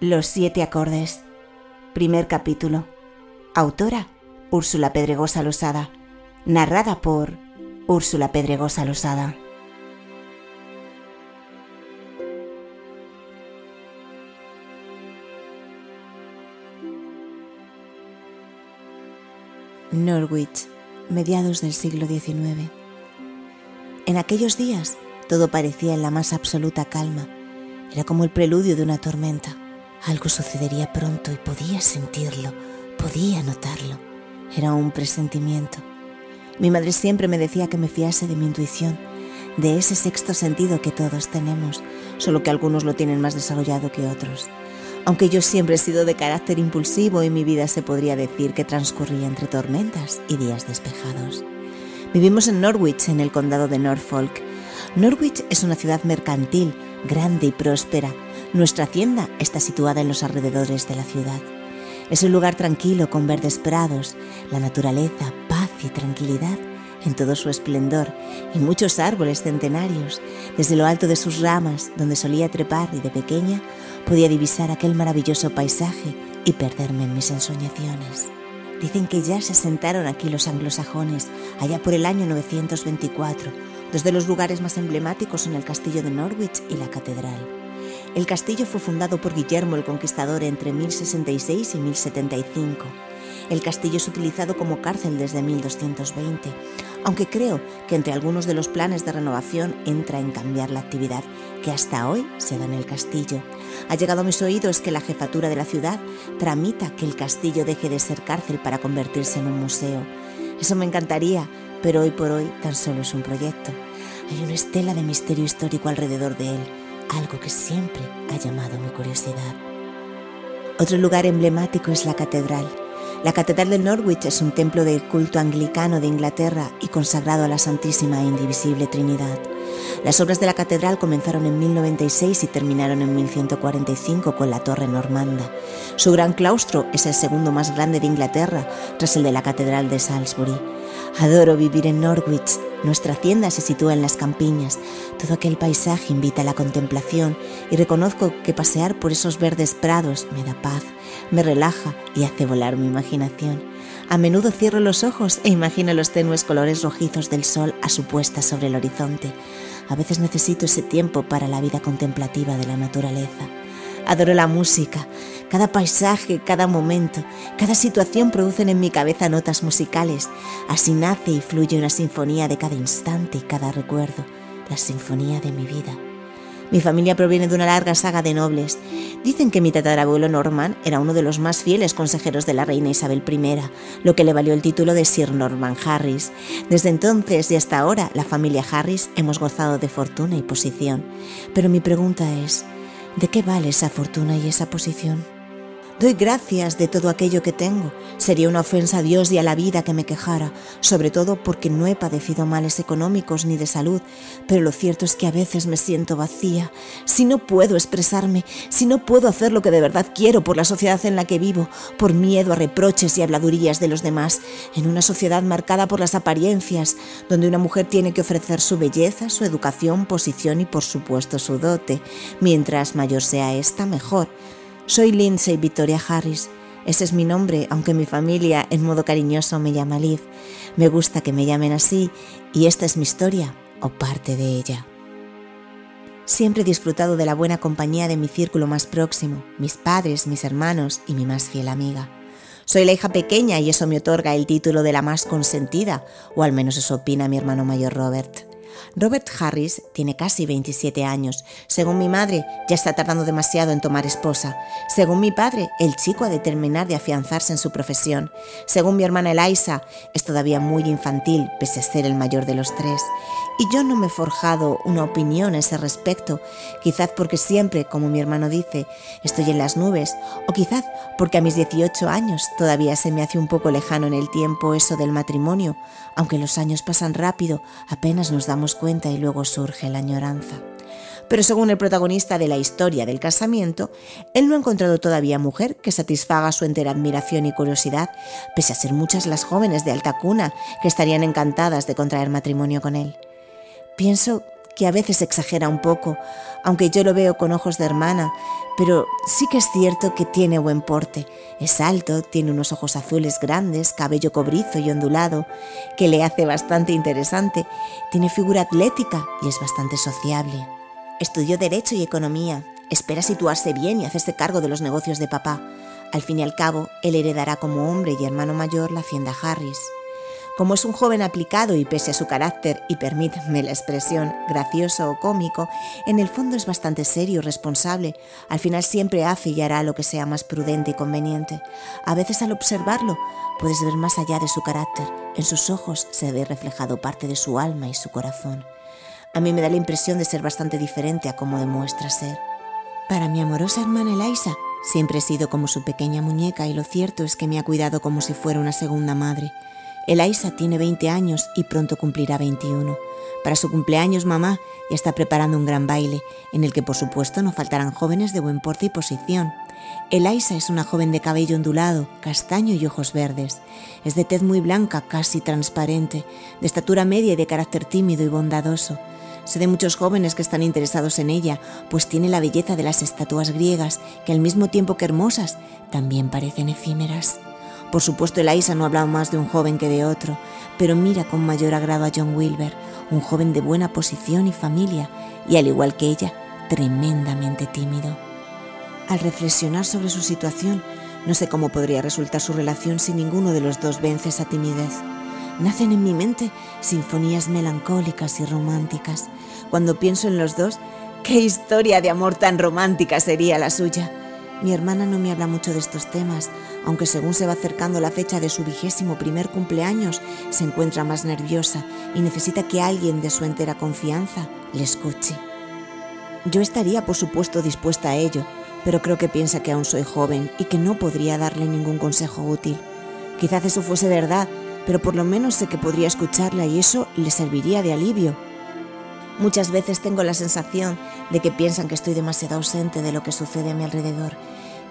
Los siete acordes. Primer capítulo. Autora Úrsula Pedregosa Losada. Narrada por Úrsula Pedregosa Losada. Norwich, mediados del siglo XIX. En aquellos días todo parecía en la más absoluta calma. Era como el preludio de una tormenta. Algo sucedería pronto y podía sentirlo, podía notarlo. Era un presentimiento. Mi madre siempre me decía que me fiase de mi intuición, de ese sexto sentido que todos tenemos, solo que algunos lo tienen más desarrollado que otros. Aunque yo siempre he sido de carácter impulsivo y mi vida se podría decir que transcurría entre tormentas y días despejados. Vivimos en Norwich, en el condado de Norfolk. Norwich es una ciudad mercantil, grande y próspera. Nuestra hacienda está situada en los alrededores de la ciudad. Es un lugar tranquilo con verdes prados, la naturaleza, paz y tranquilidad en todo su esplendor y muchos árboles centenarios. Desde lo alto de sus ramas, donde solía trepar y de pequeña, podía divisar aquel maravilloso paisaje y perderme en mis ensoñaciones. Dicen que ya se asentaron aquí los anglosajones, allá por el año 924. Dos de los lugares más emblemáticos son el castillo de Norwich y la catedral. El castillo fue fundado por Guillermo el Conquistador entre 1066 y 1075. El castillo es utilizado como cárcel desde 1220, aunque creo que entre algunos de los planes de renovación entra en cambiar la actividad que hasta hoy se da en el castillo. Ha llegado a mis oídos que la jefatura de la ciudad tramita que el castillo deje de ser cárcel para convertirse en un museo. Eso me encantaría, pero hoy por hoy tan solo es un proyecto. Hay una estela de misterio histórico alrededor de él, algo que siempre ha llamado mi curiosidad. Otro lugar emblemático es la catedral. La Catedral de Norwich es un templo del culto anglicano de Inglaterra y consagrado a la Santísima e Indivisible Trinidad. Las obras de la catedral comenzaron en 1096 y terminaron en 1145 con la Torre Normanda. Su gran claustro es el segundo más grande de Inglaterra, tras el de la Catedral de Salisbury. Adoro vivir en Norwich. Nuestra hacienda se sitúa en las campiñas. Todo aquel paisaje invita a la contemplación y reconozco que pasear por esos verdes prados me da paz, me relaja y hace volar mi imaginación. A menudo cierro los ojos e imagino los tenues colores rojizos del sol a su puesta sobre el horizonte. A veces necesito ese tiempo para la vida contemplativa de la naturaleza. Adoro la música. Cada paisaje, cada momento, cada situación producen en mi cabeza notas musicales. Así nace y fluye una sinfonía de cada instante y cada recuerdo, la sinfonía de mi vida. Mi familia proviene de una larga saga de nobles. Dicen que mi tatarabuelo Norman era uno de los más fieles consejeros de la reina Isabel I, lo que le valió el título de Sir Norman Harris. Desde entonces y hasta ahora, la familia Harris hemos gozado de fortuna y posición. Pero mi pregunta es, ¿de qué vale esa fortuna y esa posición? Doy gracias de todo aquello que tengo. Sería una ofensa a Dios y a la vida que me quejara, sobre todo porque no he padecido males económicos ni de salud, pero lo cierto es que a veces me siento vacía. Si no puedo expresarme, si no puedo hacer lo que de verdad quiero por la sociedad en la que vivo, por miedo a reproches y habladurías de los demás, en una sociedad marcada por las apariencias, donde una mujer tiene que ofrecer su belleza, su educación, posición y por supuesto su dote, mientras mayor sea esta, mejor. Soy Lindsay Victoria Harris. Ese es mi nombre, aunque mi familia en modo cariñoso me llama Liv. Me gusta que me llamen así y esta es mi historia o parte de ella. Siempre he disfrutado de la buena compañía de mi círculo más próximo, mis padres, mis hermanos y mi más fiel amiga. Soy la hija pequeña y eso me otorga el título de la más consentida, o al menos eso opina mi hermano mayor Robert. Robert Harris tiene casi 27 años. Según mi madre, ya está tardando demasiado en tomar esposa. Según mi padre, el chico ha de terminar de afianzarse en su profesión. Según mi hermana Eliza, es todavía muy infantil, pese a ser el mayor de los tres. Y yo no me he forjado una opinión a ese respecto, quizás porque siempre, como mi hermano dice, estoy en las nubes, o quizás porque a mis 18 años todavía se me hace un poco lejano en el tiempo eso del matrimonio, aunque los años pasan rápido, apenas nos damos cuenta y luego surge la añoranza. Pero según el protagonista de la historia del casamiento, él no ha encontrado todavía mujer que satisfaga su entera admiración y curiosidad, pese a ser muchas las jóvenes de alta cuna que estarían encantadas de contraer matrimonio con él. Pienso que a veces exagera un poco, aunque yo lo veo con ojos de hermana, pero sí que es cierto que tiene buen porte. Es alto, tiene unos ojos azules grandes, cabello cobrizo y ondulado, que le hace bastante interesante, tiene figura atlética y es bastante sociable. Estudió Derecho y Economía, espera situarse bien y hacerse cargo de los negocios de papá. Al fin y al cabo, él heredará como hombre y hermano mayor la hacienda Harris. Como es un joven aplicado y pese a su carácter, y permítanme la expresión, gracioso o cómico, en el fondo es bastante serio y responsable. Al final siempre hace y hará lo que sea más prudente y conveniente. A veces al observarlo puedes ver más allá de su carácter. En sus ojos se ve reflejado parte de su alma y su corazón. A mí me da la impresión de ser bastante diferente a como demuestra ser. Para mi amorosa hermana Eliza, siempre he sido como su pequeña muñeca y lo cierto es que me ha cuidado como si fuera una segunda madre. Eliza tiene 20 años y pronto cumplirá 21. Para su cumpleaños mamá ya está preparando un gran baile, en el que por supuesto no faltarán jóvenes de buen porte y posición. Eliza es una joven de cabello ondulado, castaño y ojos verdes. Es de tez muy blanca, casi transparente, de estatura media y de carácter tímido y bondadoso. Sé de muchos jóvenes que están interesados en ella, pues tiene la belleza de las estatuas griegas, que al mismo tiempo que hermosas, también parecen efímeras. Por supuesto, Eliza no hablaba más de un joven que de otro, pero mira con mayor agrado a John Wilber, un joven de buena posición y familia, y al igual que ella, tremendamente tímido. Al reflexionar sobre su situación, no sé cómo podría resultar su relación si ninguno de los dos vence esa timidez. Nacen en mi mente sinfonías melancólicas y románticas. Cuando pienso en los dos, qué historia de amor tan romántica sería la suya. Mi hermana no me habla mucho de estos temas, aunque según se va acercando la fecha de su vigésimo primer cumpleaños, se encuentra más nerviosa y necesita que alguien de su entera confianza le escuche. Yo estaría, por supuesto, dispuesta a ello, pero creo que piensa que aún soy joven y que no podría darle ningún consejo útil. Quizás eso fuese verdad, pero por lo menos sé que podría escucharla y eso le serviría de alivio. Muchas veces tengo la sensación de que piensan que estoy demasiado ausente de lo que sucede a mi alrededor.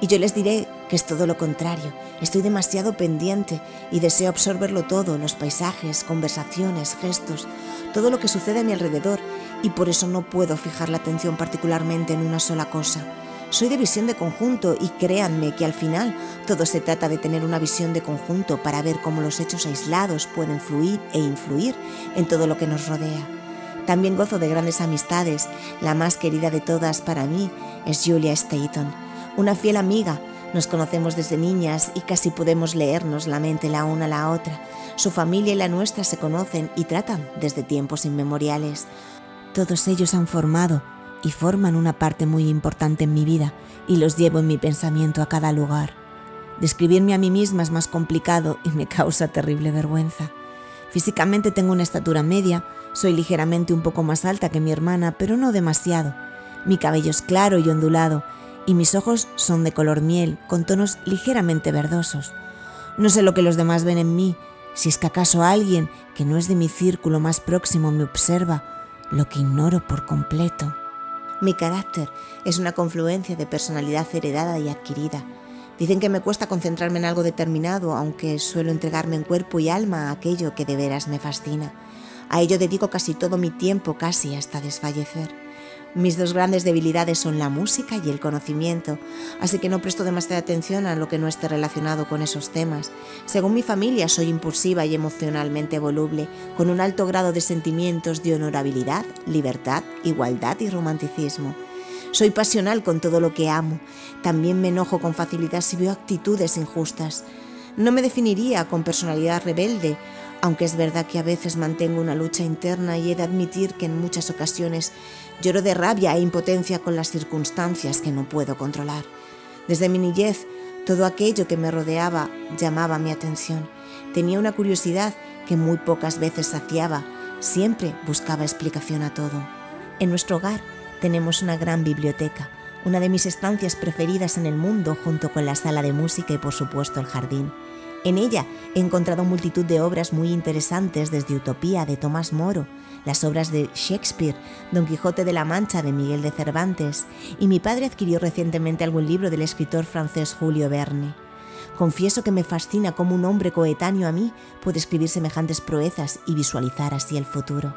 Y yo les diré que es todo lo contrario. Estoy demasiado pendiente y deseo absorberlo todo, los paisajes, conversaciones, gestos, todo lo que sucede a mi alrededor. Y por eso no puedo fijar la atención particularmente en una sola cosa. Soy de visión de conjunto y créanme que al final todo se trata de tener una visión de conjunto para ver cómo los hechos aislados pueden fluir e influir en todo lo que nos rodea. También gozo de grandes amistades. La más querida de todas para mí es Julia Staton, una fiel amiga. Nos conocemos desde niñas y casi podemos leernos la mente la una a la otra. Su familia y la nuestra se conocen y tratan desde tiempos inmemoriales. Todos ellos han formado y forman una parte muy importante en mi vida y los llevo en mi pensamiento a cada lugar. Describirme a mí misma es más complicado y me causa terrible vergüenza. Físicamente tengo una estatura media, soy ligeramente un poco más alta que mi hermana, pero no demasiado. Mi cabello es claro y ondulado, y mis ojos son de color miel, con tonos ligeramente verdosos. No sé lo que los demás ven en mí, si es que acaso alguien que no es de mi círculo más próximo me observa, lo que ignoro por completo. Mi carácter es una confluencia de personalidad heredada y adquirida. Dicen que me cuesta concentrarme en algo determinado, aunque suelo entregarme en cuerpo y alma a aquello que de veras me fascina. A ello dedico casi todo mi tiempo, casi hasta desfallecer. Mis dos grandes debilidades son la música y el conocimiento, así que no presto demasiada atención a lo que no esté relacionado con esos temas. Según mi familia, soy impulsiva y emocionalmente voluble, con un alto grado de sentimientos de honorabilidad, libertad, igualdad y romanticismo. Soy pasional con todo lo que amo. También me enojo con facilidad si veo actitudes injustas. No me definiría con personalidad rebelde, aunque es verdad que a veces mantengo una lucha interna y he de admitir que en muchas ocasiones lloro de rabia e impotencia con las circunstancias que no puedo controlar. Desde mi niñez, todo aquello que me rodeaba llamaba mi atención. Tenía una curiosidad que muy pocas veces saciaba, siempre buscaba explicación a todo. En nuestro hogar tenemos una gran biblioteca, una de mis estancias preferidas en el mundo junto con la sala de música y por supuesto el jardín. En ella he encontrado multitud de obras muy interesantes desde Utopía de Tomás Moro, las obras de Shakespeare, Don Quijote de la Mancha de Miguel de Cervantes, y mi padre adquirió recientemente algún libro del escritor francés Julio Verne. Confieso que me fascina cómo un hombre coetáneo a mí puede escribir semejantes proezas y visualizar así el futuro.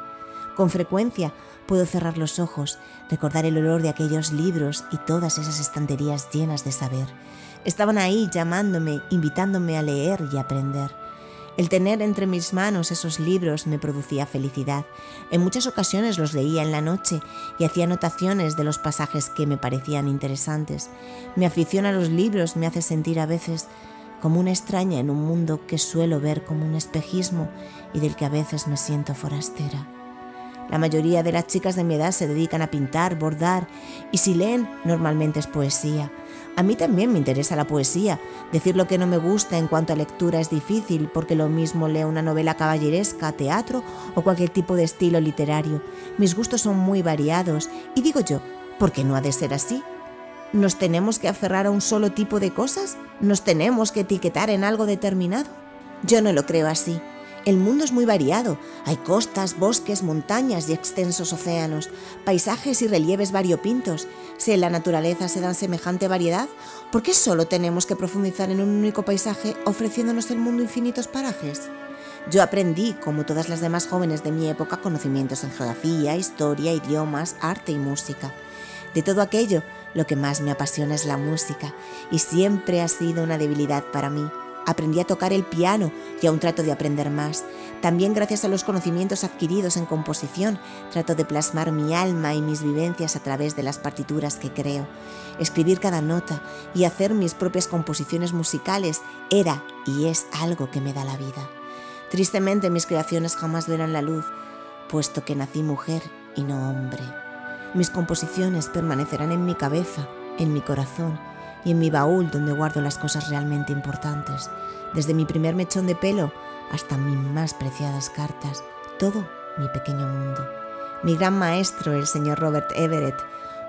Con frecuencia puedo cerrar los ojos, recordar el olor de aquellos libros y todas esas estanterías llenas de saber. Estaban ahí llamándome, invitándome a leer y aprender. El tener entre mis manos esos libros me producía felicidad. En muchas ocasiones los leía en la noche y hacía anotaciones de los pasajes que me parecían interesantes. Mi afición a los libros me hace sentir a veces como una extraña en un mundo que suelo ver como un espejismo y del que a veces me siento forastera. La mayoría de las chicas de mi edad se dedican a pintar, bordar y si leen normalmente es poesía. A mí también me interesa la poesía. Decir lo que no me gusta en cuanto a lectura es difícil porque lo mismo leo una novela caballeresca, teatro o cualquier tipo de estilo literario. Mis gustos son muy variados y digo yo, ¿por qué no ha de ser así? ¿Nos tenemos que aferrar a un solo tipo de cosas? ¿Nos tenemos que etiquetar en algo determinado? Yo no lo creo así. El mundo es muy variado. Hay costas, bosques, montañas y extensos océanos, paisajes y relieves variopintos. Si en la naturaleza se dan semejante variedad, ¿por qué solo tenemos que profundizar en un único paisaje ofreciéndonos el mundo infinitos parajes? Yo aprendí, como todas las demás jóvenes de mi época, conocimientos en geografía, historia, idiomas, arte y música. De todo aquello, lo que más me apasiona es la música y siempre ha sido una debilidad para mí. Aprendí a tocar el piano y aún trato de aprender más. También gracias a los conocimientos adquiridos en composición, trato de plasmar mi alma y mis vivencias a través de las partituras que creo. Escribir cada nota y hacer mis propias composiciones musicales era y es algo que me da la vida. Tristemente mis creaciones jamás verán la luz, puesto que nací mujer y no hombre. Mis composiciones permanecerán en mi cabeza, en mi corazón y en mi baúl donde guardo las cosas realmente importantes, desde mi primer mechón de pelo hasta mis más preciadas cartas, todo mi pequeño mundo. Mi gran maestro, el señor Robert Everett,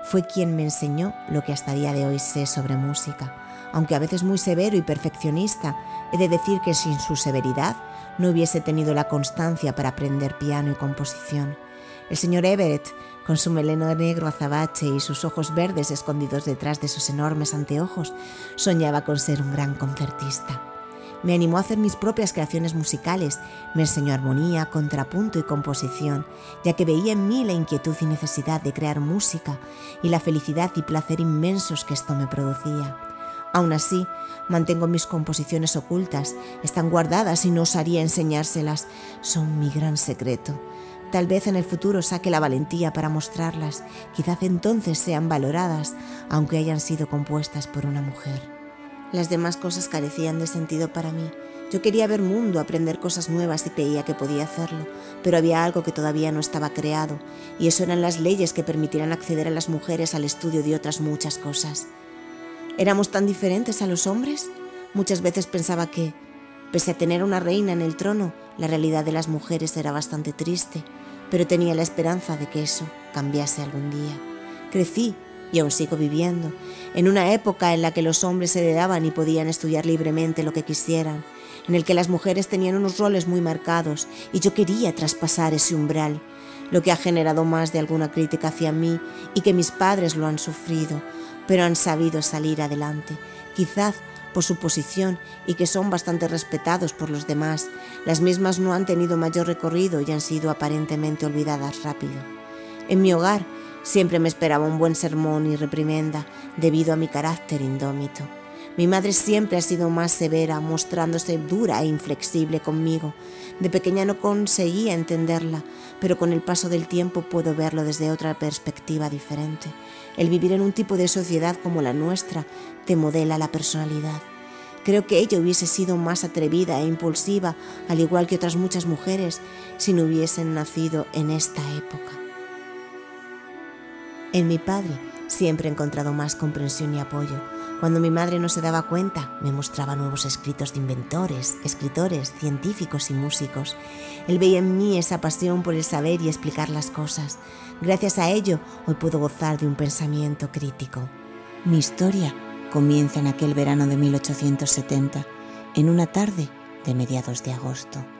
fue quien me enseñó lo que hasta día de hoy sé sobre música. Aunque a veces muy severo y perfeccionista, he de decir que sin su severidad no hubiese tenido la constancia para aprender piano y composición. El señor Everett con su meleno negro azabache y sus ojos verdes escondidos detrás de sus enormes anteojos, soñaba con ser un gran concertista. Me animó a hacer mis propias creaciones musicales, me enseñó armonía, contrapunto y composición, ya que veía en mí la inquietud y necesidad de crear música y la felicidad y placer inmensos que esto me producía. Aún así, mantengo mis composiciones ocultas, están guardadas y no osaría enseñárselas, son mi gran secreto Tal vez en el futuro saque la valentía para mostrarlas, quizás entonces sean valoradas, aunque hayan sido compuestas por una mujer. Las demás cosas carecían de sentido para mí. Yo quería ver mundo, aprender cosas nuevas y creía que podía hacerlo, pero había algo que todavía no estaba creado, y eso eran las leyes que permitieran acceder a las mujeres al estudio de otras muchas cosas. ¿Éramos tan diferentes a los hombres? Muchas veces pensaba que, pese a tener una reina en el trono, la realidad de las mujeres era bastante triste pero tenía la esperanza de que eso cambiase algún día. Crecí y aún sigo viviendo, en una época en la que los hombres se heredaban y podían estudiar libremente lo que quisieran, en el que las mujeres tenían unos roles muy marcados y yo quería traspasar ese umbral, lo que ha generado más de alguna crítica hacia mí y que mis padres lo han sufrido, pero han sabido salir adelante, quizás por su posición y que son bastante respetados por los demás. Las mismas no han tenido mayor recorrido y han sido aparentemente olvidadas rápido. En mi hogar siempre me esperaba un buen sermón y reprimenda debido a mi carácter indómito. Mi madre siempre ha sido más severa, mostrándose dura e inflexible conmigo. De pequeña no conseguía entenderla, pero con el paso del tiempo puedo verlo desde otra perspectiva diferente. El vivir en un tipo de sociedad como la nuestra te modela la personalidad. Creo que ella hubiese sido más atrevida e impulsiva, al igual que otras muchas mujeres, si no hubiesen nacido en esta época. En mi padre siempre he encontrado más comprensión y apoyo cuando mi madre no se daba cuenta, me mostraba nuevos escritos de inventores, escritores, científicos y músicos. Él veía en mí esa pasión por el saber y explicar las cosas. Gracias a ello, hoy puedo gozar de un pensamiento crítico. Mi historia comienza en aquel verano de 1870, en una tarde de mediados de agosto.